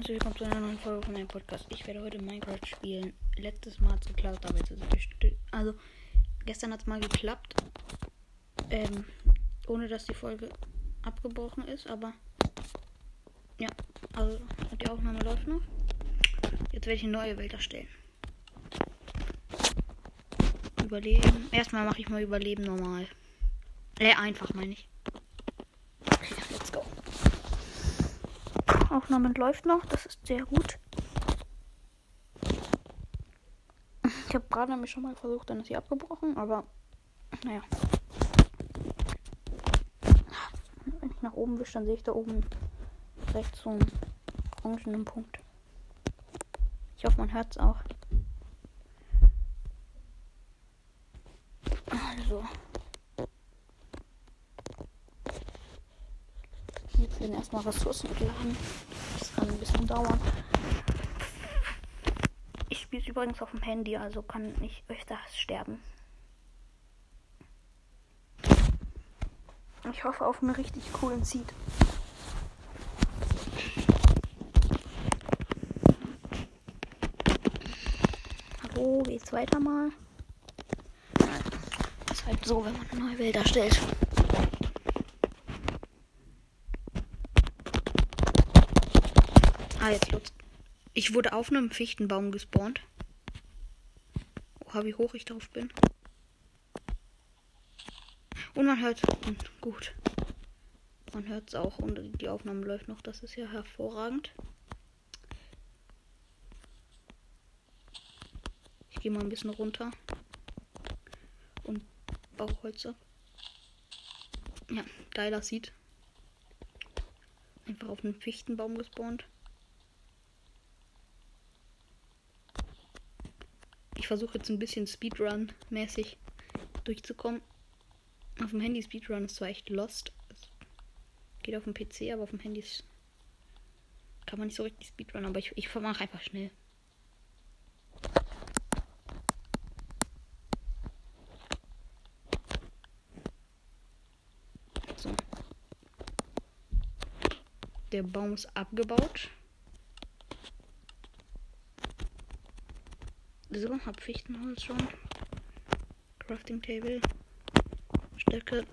herzlich willkommen zu einer neuen Folge von meinem Podcast. Ich werde heute Minecraft spielen. Letztes Mal hat es aber jetzt ist es. Also, gestern hat es mal geklappt. Ähm, ohne dass die Folge abgebrochen ist, aber. Ja, also die Aufnahme läuft noch. Jetzt werde ich eine neue Welt erstellen. Überleben. Erstmal mache ich mal Überleben normal. Äh, einfach meine ich. Aufnahme läuft noch, das ist sehr gut. Ich habe gerade nämlich schon mal versucht, dann ist sie abgebrochen, aber naja. Wenn ich nach oben wische, dann sehe ich da oben rechts so einen orangenen Punkt. Ich hoffe, man hört es auch. Also. Werden erstmal Ressourcen geladen. Das kann ein bisschen dauern. Ich spiele übrigens auf dem Handy, also kann ich öfters sterben. Ich hoffe auf einen richtig coolen Seed. Hallo, geht's weiter mal? Ist halt so, wenn man eine neue Welt erstellt. Ah, jetzt lutzt. Ich wurde auf einem Fichtenbaum gespawnt. Oha, wie hoch ich drauf bin. Und man hört gut. Man hört es auch und die Aufnahme läuft noch. Das ist ja hervorragend. Ich gehe mal ein bisschen runter. Und baue Holz ab. Ja, geiler sieht. Einfach auf einem Fichtenbaum gespawnt. Versuche jetzt ein bisschen Speedrun-mäßig durchzukommen. Auf dem Handy Speedrun ist zwar echt lost. Es geht auf dem PC, aber auf dem Handy kann man nicht so richtig Speedrun, aber ich, ich mache einfach schnell. Der Baum ist abgebaut. So, hab Fichtenholz schon. Crafting Table. Stöcke.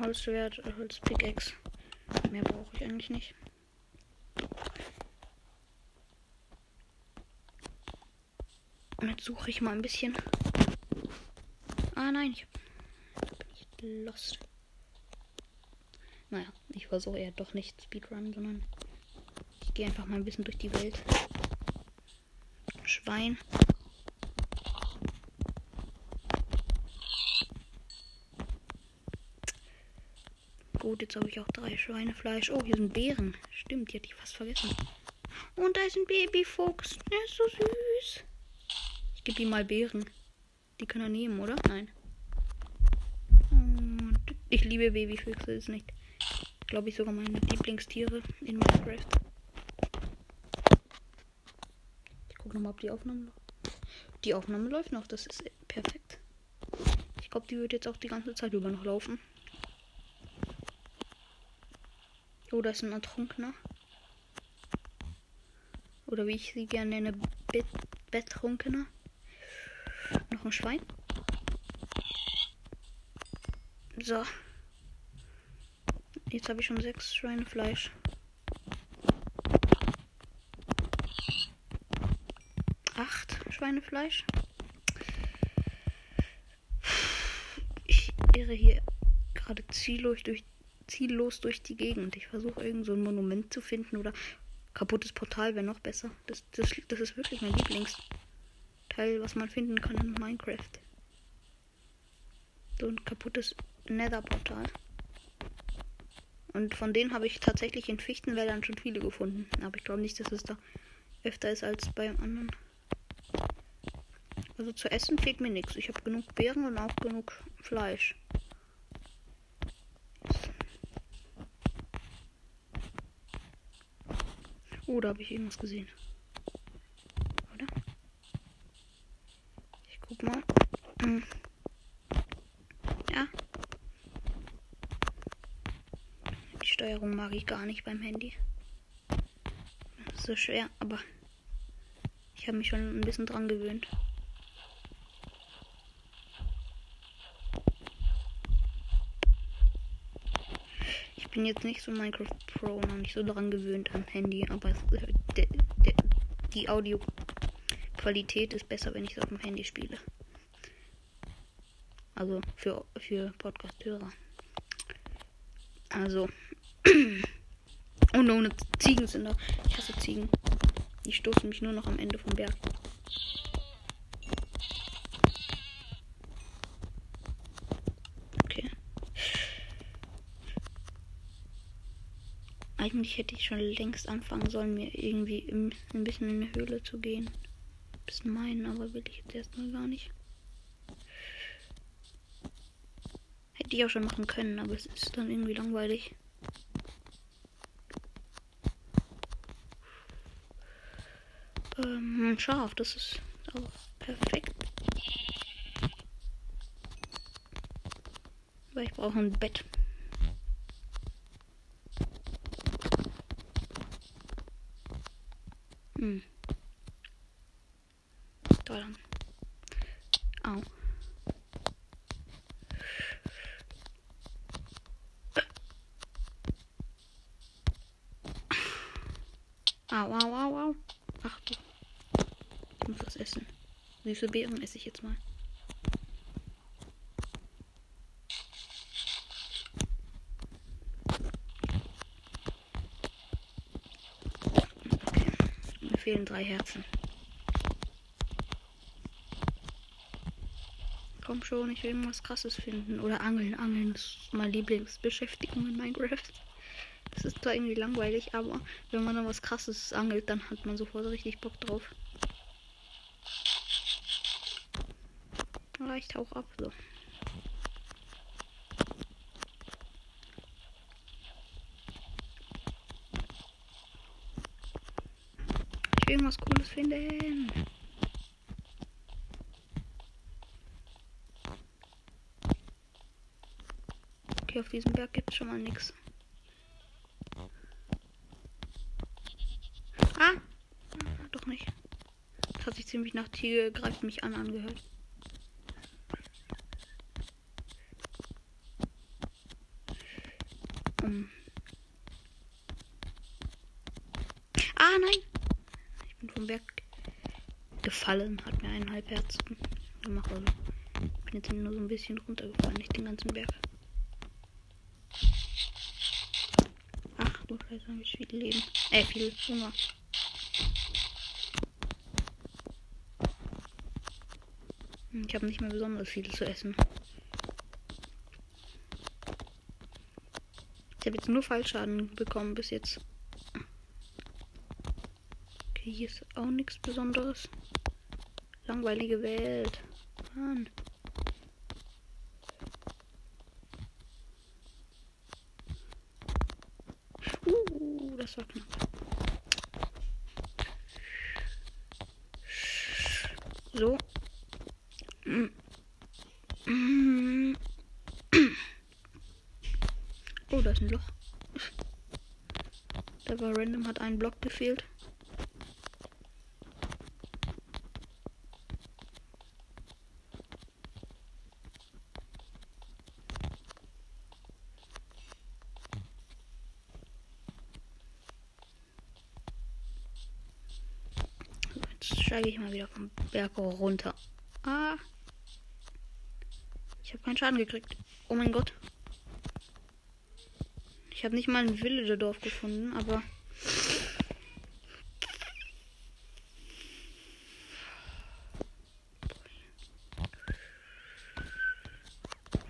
Holzschwert, Holzpickaxe. Mehr brauche ich eigentlich nicht. Und jetzt suche ich mal ein bisschen. Ah nein, ich bin nicht lost. Naja, ich versuche eher doch nicht Speedrun, sondern gehe einfach mal ein bisschen durch die Welt. Schwein. Gut, jetzt habe ich auch drei Schweinefleisch. Oh, hier sind Beeren. Stimmt, die hatte ich fast vergessen. Und da ist ein Babyfuchs. Der ist so süß. Ich gebe ihm mal Beeren. Die kann er nehmen, oder? Nein. Und ich liebe Babyfüchse, ist nicht. Glaube ich sogar meine Lieblingstiere in Minecraft. Ich gucke nochmal, ob die Aufnahme. Die Aufnahme läuft noch, das ist perfekt. Ich glaube, die wird jetzt auch die ganze Zeit über noch laufen. Oh, da ist ein Ertrunkener. Oder wie ich sie gerne nenne, Bet Bettrunkener. Noch ein Schwein. So. Jetzt habe ich schon sechs Schweinefleisch. Acht Schweinefleisch. Ich irre hier gerade ziellos durch, ziellos durch die Gegend. Ich versuche irgend so ein Monument zu finden oder kaputtes Portal wäre noch besser. Das, das, das ist wirklich mein Lieblingsteil, was man finden kann in Minecraft. So ein kaputtes Nether-Portal. Und von denen habe ich tatsächlich in Fichtenwäldern schon viele gefunden. Aber ich glaube nicht, dass es da öfter ist als beim anderen. Also zu essen fehlt mir nichts. Ich habe genug Beeren und auch genug Fleisch. Oh, da habe ich irgendwas gesehen. Oder? Ich guck mal. Hm. Ja. mag ich gar nicht beim Handy. Das ist so schwer, aber ich habe mich schon ein bisschen dran gewöhnt. Bin jetzt nicht so Minecraft Pro, noch nicht so dran gewöhnt am Handy, aber es, de, de, die Audioqualität ist besser, wenn ich es auf dem Handy spiele. Also für, für Podcast-Hörer. Also. Und ohne Ziegen sind da. Ich hasse Ziegen. Die stoßen mich nur noch am Ende vom Berg. Okay. Eigentlich hätte ich schon längst anfangen sollen, mir irgendwie ein bisschen in eine Höhle zu gehen. Ein bisschen meinen, aber will ich jetzt erstmal gar nicht. Hätte ich auch schon machen können, aber es ist dann irgendwie langweilig. Ähm, scharf, das ist auch perfekt. Weil ich brauche ein Bett. Hm. Au. Au, au, au, au. Ach du. Ich muss was essen. Süße Beeren esse ich jetzt mal. Okay. Mir fehlen drei Herzen. Komm schon, ich will irgendwas krasses finden. Oder angeln. Angeln ist meine Lieblingsbeschäftigung in Minecraft. Das ist zwar irgendwie langweilig, aber wenn man dann was krasses angelt, dann hat man sofort richtig Bock drauf. Reicht auch ab so. Irgendwas Cooles finden. Okay, auf diesem Berg gibt es schon mal nichts. Ah! Doch nicht. Das hat sich ziemlich nach Tiger greift mich an angehört. Um. Ah, nein! Ich bin vom Berg gefallen, hat mir einen Halbherzen gemacht. Also ich bin jetzt nur so ein bisschen runtergefallen, nicht den ganzen Berg. Ach du Scheiße, habe ich viel Leben. Äh, viel Hunger. Ich habe nicht mehr besonders viel zu essen. Ich habe jetzt nur Fallschaden bekommen bis jetzt. Okay, hier ist auch nichts Besonderes. Langweilige Welt. Mann. Uh, das war knapp. So. Oh, da ist ein Loch. Da war random, hat ein Block gefehlt. Jetzt steige ich mal wieder vom Berg runter. Ah. Ich habe keinen Schaden gekriegt. Oh mein Gott. Ich habe nicht mal ein Villager-Dorf gefunden, aber.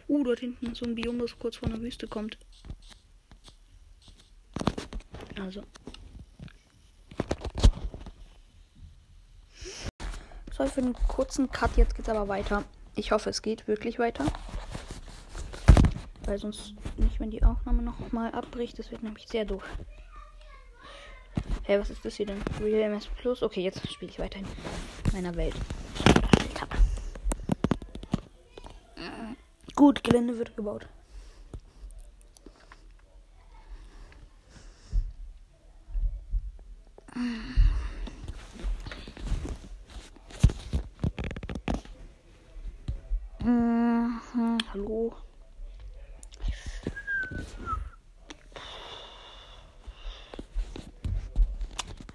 Uh, dort hinten ist so ein Biom, das kurz vor einer Wüste kommt. Also. Sorry für einen kurzen Cut, jetzt geht's aber weiter. Ich hoffe, es geht wirklich weiter. Weil sonst nicht, wenn die Aufnahme noch mal abbricht. Das wird nämlich sehr doof. Hey, was ist das hier denn? Real MS Plus? Okay, jetzt spiele ich weiter in meiner Welt. Gut, Gelände wird gebaut. Mhm, hallo.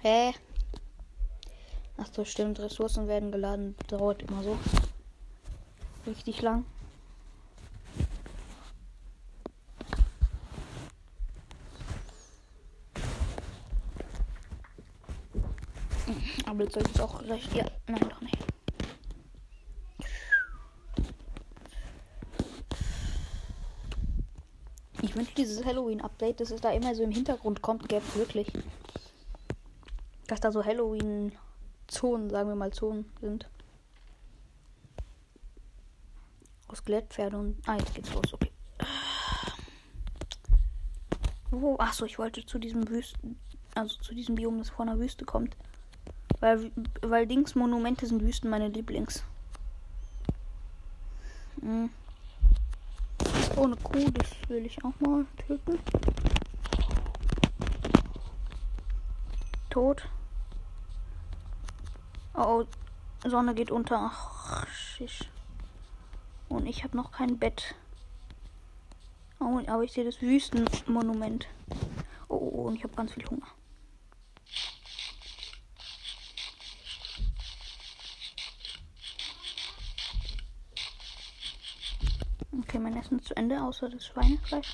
Hä? Ach so, stimmt. Ressourcen werden geladen. Dauert immer so. Richtig lang. Aber jetzt es auch recht. Ja, nein, doch nicht. Ich wünsche dieses Halloween-Update, dass es da immer so im Hintergrund kommt, gäbe es wirklich. Dass da so Halloween-Zonen, sagen wir mal Zonen sind. Aus Glättpferde und. Ah, jetzt geht's los, okay. Wo? Achso, ich wollte zu diesem Wüsten. Also zu diesem Biom, das vor einer Wüste kommt. Weil, weil Dings Monumente sind Wüsten meine Lieblings. Hm. Ohne Kuh, das will ich auch mal töten. Tot. Oh, Sonne geht unter. Ach. Und ich habe noch kein Bett. Oh, aber ich sehe das Wüstenmonument. Oh, oh, oh, und ich habe ganz viel Hunger. Okay, mein Essen ist zu Ende, außer das Schweinefleisch.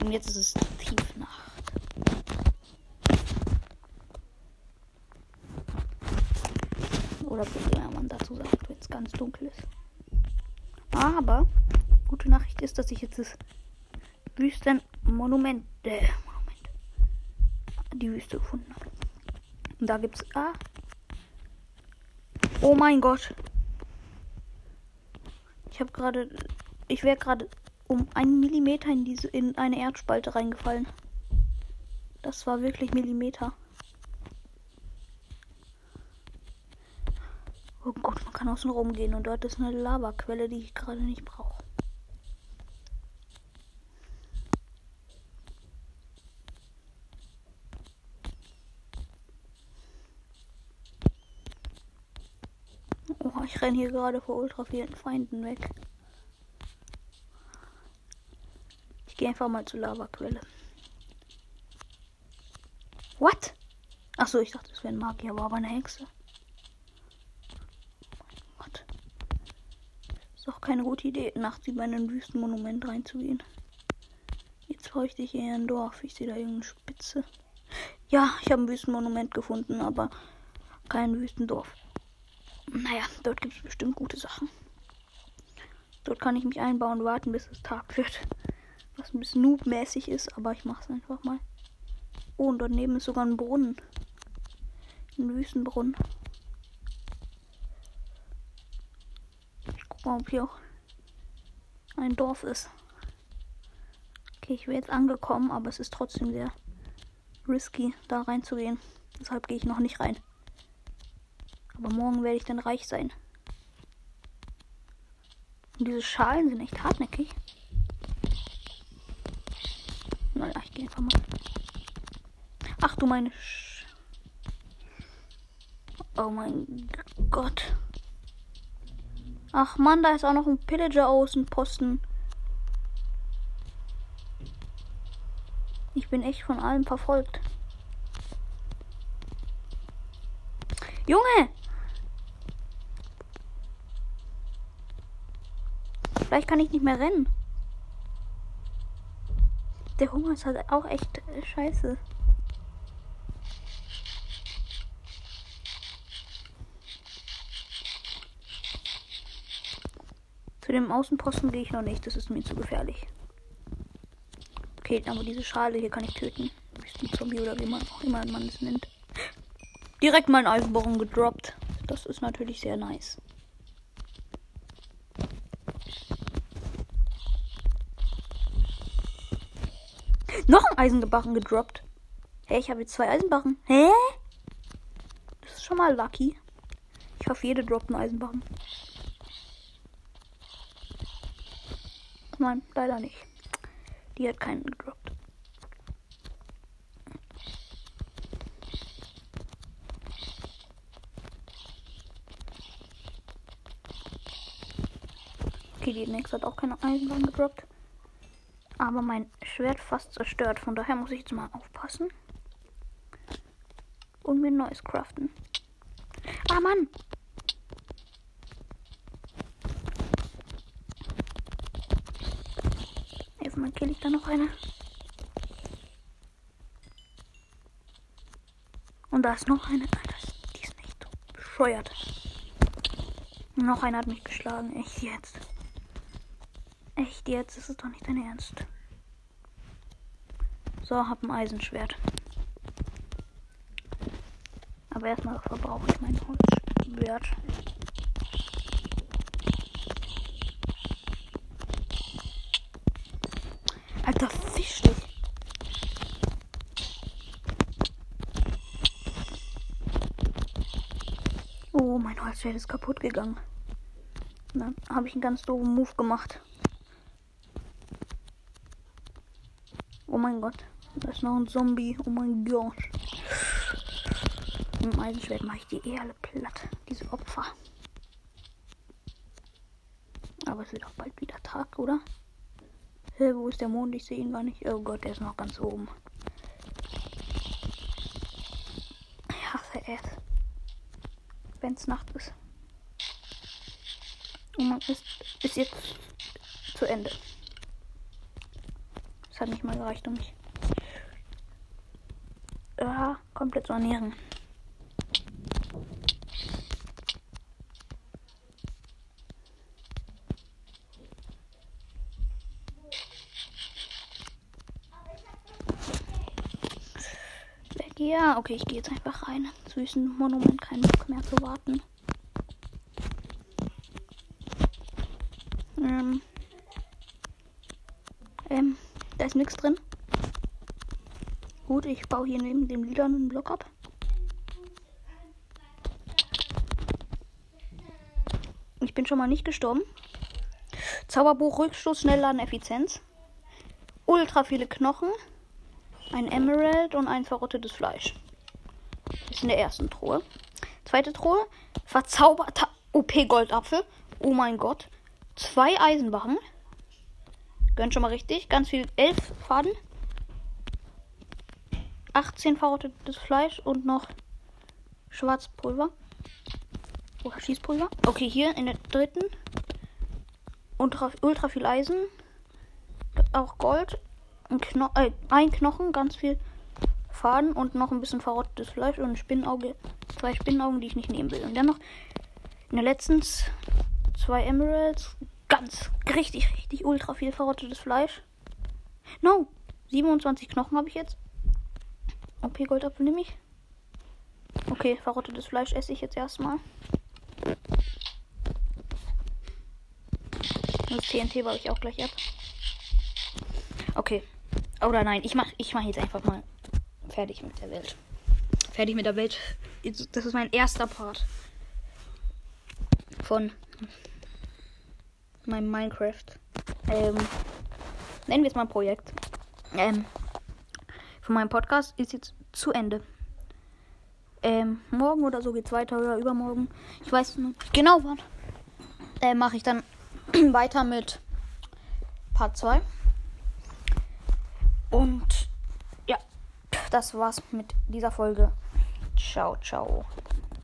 Und jetzt ist es Tiefnacht. Oder wie man dazu sagt, wenn es ganz dunkel ist. Aber gute Nachricht ist, dass ich jetzt das Wüstenmonument, äh, Monument, die Wüste gefunden habe. Und da gibt's ah. Oh mein Gott. Ich habe gerade, ich wäre gerade um einen Millimeter in diese in eine Erdspalte reingefallen. Das war wirklich Millimeter. Oh Gott, man kann außen rumgehen und dort ist eine Lavaquelle, die ich gerade nicht brauche. Oh, ich renne hier gerade vor ultra vielen Feinden weg. Ich gehe einfach mal zur Lavaquelle. What? Achso, ich dachte, es wäre ein Magier, aber eine Hexe. Ist doch keine gute Idee, nachts über ein Wüstenmonument reinzugehen. Jetzt bräuchte ich eher ein Dorf. Ich sehe da irgendeine Spitze. Ja, ich habe ein Wüstenmonument gefunden, aber kein Wüstendorf. Naja, dort gibt es bestimmt gute Sachen. Dort kann ich mich einbauen und warten, bis es Tag wird. Was ein bisschen noobmäßig ist, aber ich mache es einfach mal. Oh, und dort neben ist sogar ein Brunnen. Ein Wüstenbrunnen. Ob hier auch ein Dorf ist. Okay, ich wäre jetzt angekommen, aber es ist trotzdem sehr risky, da reinzugehen. Deshalb gehe ich noch nicht rein. Aber morgen werde ich dann reich sein. Und diese Schalen sind echt hartnäckig. Naja, ich gehe einfach mal. Ach du meine. Sch oh mein Gott. Ach man, da ist auch noch ein Pillager Außenposten. Ich bin echt von allem verfolgt. Junge! Vielleicht kann ich nicht mehr rennen. Der Hunger ist halt auch echt scheiße. Zu dem Außenposten gehe ich noch nicht. Das ist mir zu gefährlich. Okay, aber diese Schale hier kann ich töten. Zombie oder wie man auch immer man es nennt. Direkt mein Eisenbohren gedroppt. Das ist natürlich sehr nice. Noch ein Eisenbarren gedroppt. Hä, hey, ich habe jetzt zwei Eisenbarren. Hä? Das ist schon mal lucky. Ich hoffe, jede droppt einen Eisenbarren. nein, leider nicht. Die hat keinen gedroppt. Okay, die nächste hat auch keine Eisenbahn gedroppt. Aber mein Schwert fast zerstört. Von daher muss ich jetzt mal aufpassen. Und mir ein neues craften. Ah, Mann! Kill ich da noch eine. Und da ist noch eine. Alter, die ist nicht bescheuert. Noch einer hat mich geschlagen. Echt jetzt. Echt jetzt? Das ist doch nicht dein Ernst. So, hab ein Eisenschwert. Aber erstmal verbrauche ich mein Holzschwert. Oh, mein Holzschwert ist kaputt gegangen. Dann habe ich einen ganz doofen Move gemacht. Oh mein Gott. Da ist noch ein Zombie. Oh mein Gott. Mit dem Eisenschwert mache ich die eh alle platt. Diese Opfer. Aber es wird auch bald wieder Tag, oder? Hä, wo ist der Mond? Ich sehe ihn gar nicht. Oh Gott, der ist noch ganz oben. Ich hasse es. Wenn es Nacht ist. Und man ist, ist jetzt zu Ende. Es hat nicht mal gereicht, um mich ja, komplett zu ernähren. Ja, okay, ich gehe jetzt einfach rein. Süßen Monument, kein Bock mehr zu warten. Ähm. Ähm, da ist nichts drin. Gut, ich baue hier neben dem lilanen Block ab. Ich bin schon mal nicht gestorben. Zauberbuch, Rückstoß, Schnellladen, Effizienz. Ultra viele Knochen ein Emerald und ein verrottetes Fleisch. Das ist in der ersten Truhe. Zweite Truhe, verzauberter OP-Goldapfel. Oh mein Gott. Zwei Eisenbarren. Gönnt schon mal richtig. Ganz viel. Elf Faden. 18 verrottetes Fleisch und noch Schwarzpulver. Oder Schießpulver. Okay, hier in der dritten. Ultra, ultra viel Eisen. Auch Gold ein, Kno äh, ein Knochen, ganz viel Faden und noch ein bisschen verrottetes Fleisch und ein Spinnenauge. Zwei Spinnenaugen, die ich nicht nehmen will. Und dann noch in der letzten zwei Emeralds. Ganz richtig, richtig ultra viel verrottetes Fleisch. No! 27 Knochen habe ich jetzt. OP Goldapfel nehme ich. Okay, verrottetes Fleisch esse ich jetzt erstmal. Das TNT baue ich auch gleich ab. Okay, oder nein, ich mach, ich mach jetzt einfach mal fertig mit der Welt. Fertig mit der Welt. Das ist mein erster Part von meinem Minecraft. Ähm, nennen wir es mal Projekt. Ähm, von meinem Podcast ist jetzt zu Ende. Ähm, morgen oder so geht's weiter oder übermorgen. Ich weiß nicht genau wann. Äh, mache ich dann weiter mit Part 2. Und ja, das war's mit dieser Folge. Ciao, ciao.